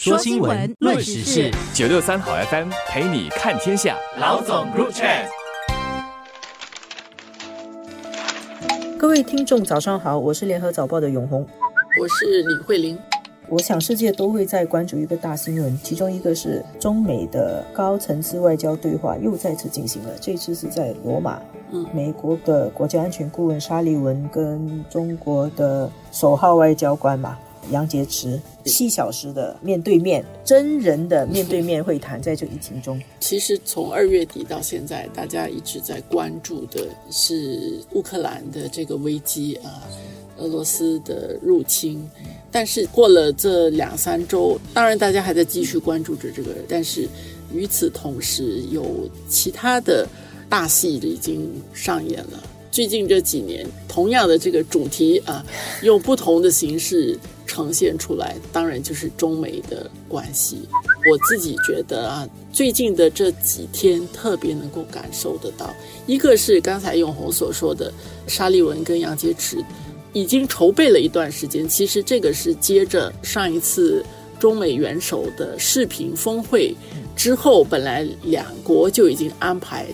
说新闻，论时事，九六三好 FM 陪你看天下。老总 Group Chat，各位听众早上好，我是联合早报的永红，我是李慧玲。我想世界都会在关注一个大新闻，其中一个是中美的高层次外交对话又再次进行了，这次是在罗马。嗯，美国的国家安全顾问沙利文跟中国的首号外交官嘛。杨洁篪七小时的面对面真人的面对面会谈，在这疫情中，其实从二月底到现在，大家一直在关注的是乌克兰的这个危机啊，俄罗斯的入侵。但是过了这两三周，当然大家还在继续关注着这个，但是与此同时，有其他的大戏已经上演了。最近这几年，同样的这个主题啊，用不同的形式。呈现出来，当然就是中美的关系。我自己觉得啊，最近的这几天特别能够感受得到，一个是刚才永红所说的，沙利文跟杨洁篪已经筹备了一段时间。其实这个是接着上一次中美元首的视频峰会之后，本来两国就已经安排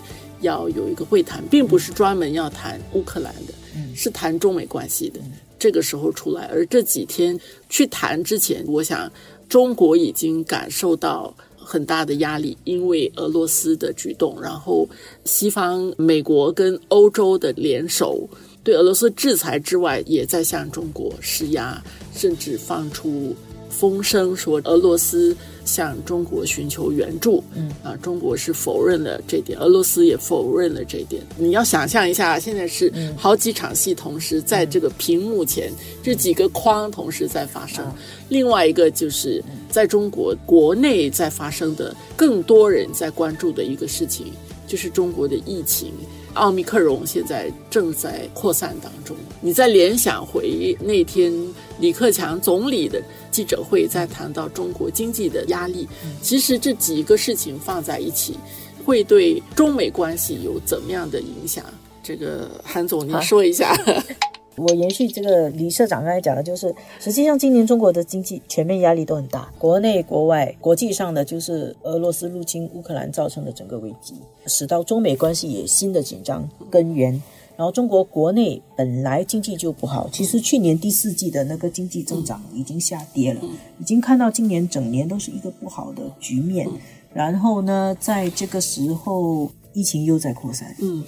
要有一个会谈，并不是专门要谈乌克兰的，是谈中美关系的。这个时候出来，而这几天去谈之前，我想中国已经感受到很大的压力，因为俄罗斯的举动，然后西方美国跟欧洲的联手对俄罗斯制裁之外，也在向中国施压，甚至放出。风声说俄罗斯向中国寻求援助，嗯啊，中国是否认了这点，俄罗斯也否认了这点。你要想象一下，现在是好几场戏同时在这个屏幕前，这几个框同时在发生。另外一个就是在中国国内在发生的，更多人在关注的一个事情，就是中国的疫情。奥密克戎现在正在扩散当中。你再联想回那天李克强总理的记者会，在谈到中国经济的压力，其实这几个事情放在一起，会对中美关系有怎么样的影响？这个韩总，您说一下。我延续这个李社长刚才讲的，就是实际上今年中国的经济全面压力都很大，国内国外国际上的就是俄罗斯入侵乌克兰造成的整个危机，使到中美关系也新的紧张根源。然后中国国内本来经济就不好，其实去年第四季的那个经济增长已经下跌了，已经看到今年整年都是一个不好的局面。然后呢，在这个时候疫情又在扩散。嗯。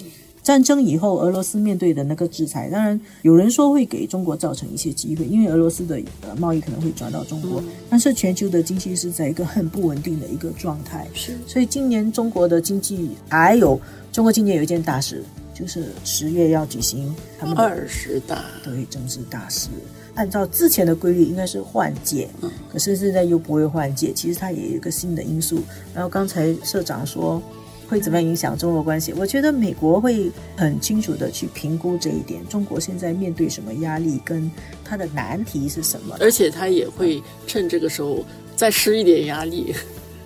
战争以后，俄罗斯面对的那个制裁，当然有人说会给中国造成一些机会，因为俄罗斯的呃贸易可能会转到中国。但是全球的经济是在一个很不稳定的一个状态，是。所以今年中国的经济还有中国今年有一件大事，就是十月要举行他们二十大，对，政治大事。按照之前的规律，应该是换届，嗯，可是现在又不会换届，其实它也有一个新的因素。然后刚才社长说。会怎么样影响中俄关系？我觉得美国会很清楚的去评估这一点。中国现在面对什么压力，跟它的难题是什么？而且他也会趁这个时候再施一点压力。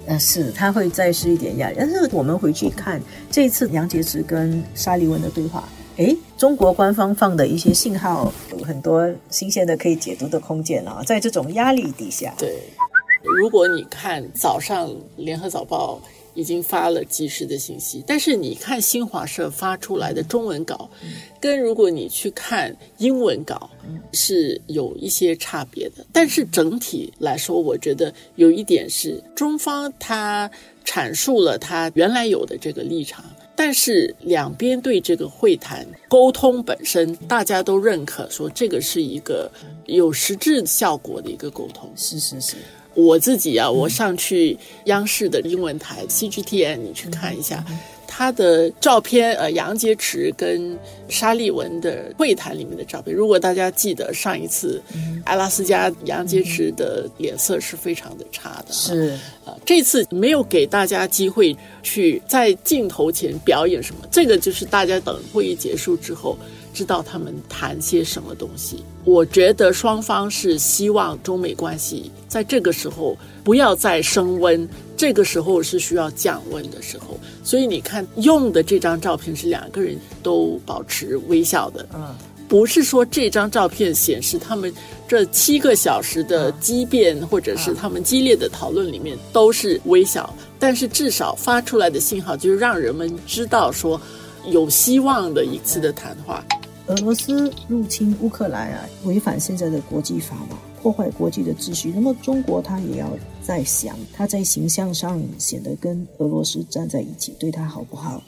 嗯，是，他会再施一点压力。但是我们回去看这次杨洁篪跟沙利文的对话，哎，中国官方放的一些信号有很多新鲜的可以解读的空间啊。在这种压力底下，对，如果你看早上联合早报。已经发了及时的信息，但是你看新华社发出来的中文稿，跟如果你去看英文稿是有一些差别的。但是整体来说，我觉得有一点是中方他阐述了他原来有的这个立场，但是两边对这个会谈沟通本身，大家都认可说这个是一个有实质效果的一个沟通。是是是。我自己啊，我上去央视的英文台 CGTN，你去看一下他的照片。呃，杨洁篪跟沙利文的会谈里面的照片。如果大家记得上一次，阿拉斯加杨洁篪的脸色是非常的差的。是啊，这次没有给大家机会去在镜头前表演什么，这个就是大家等会议结束之后。知道他们谈些什么东西？我觉得双方是希望中美关系在这个时候不要再升温，这个时候是需要降温的时候。所以你看用的这张照片是两个人都保持微笑的，嗯，不是说这张照片显示他们这七个小时的激辩，或者是他们激烈的讨论里面都是微笑，但是至少发出来的信号就是让人们知道说有希望的一次的谈话。俄罗斯入侵乌克兰啊，违反现在的国际法嘛，破坏国际的秩序。那么中国他也要在想，他在形象上显得跟俄罗斯站在一起，对他好不好？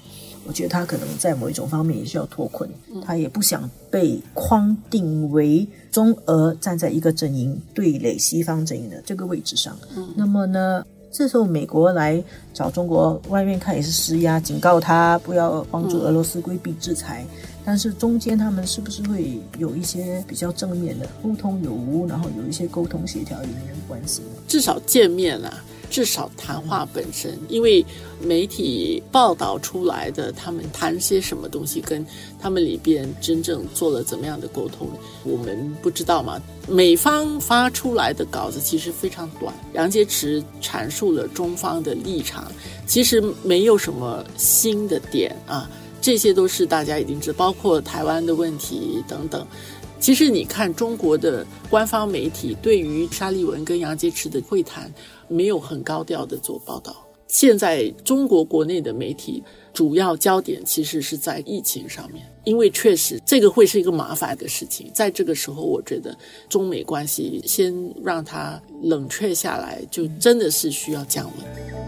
我觉得他可能在某一种方面也需要脱困，他也不想被框定为中俄站在一个阵营对垒西方阵营的这个位置上。那么呢，这时候美国来找中国，外面看也是施压，警告他不要帮助俄罗斯规避制裁。但是中间他们是不是会有一些比较正面的沟通有无，然后有一些沟通协调人员关系？至少见面了。至少谈话本身，因为媒体报道出来的，他们谈些什么东西，跟他们里边真正做了怎么样的沟通，我们不知道嘛。美方发出来的稿子其实非常短，杨洁篪阐述了中方的立场，其实没有什么新的点啊，这些都是大家已经知，包括台湾的问题等等。其实你看中国的官方媒体对于沙利文跟杨洁篪的会谈。没有很高调的做报道。现在中国国内的媒体主要焦点其实是在疫情上面，因为确实这个会是一个麻烦的事情。在这个时候，我觉得中美关系先让它冷却下来，就真的是需要降温。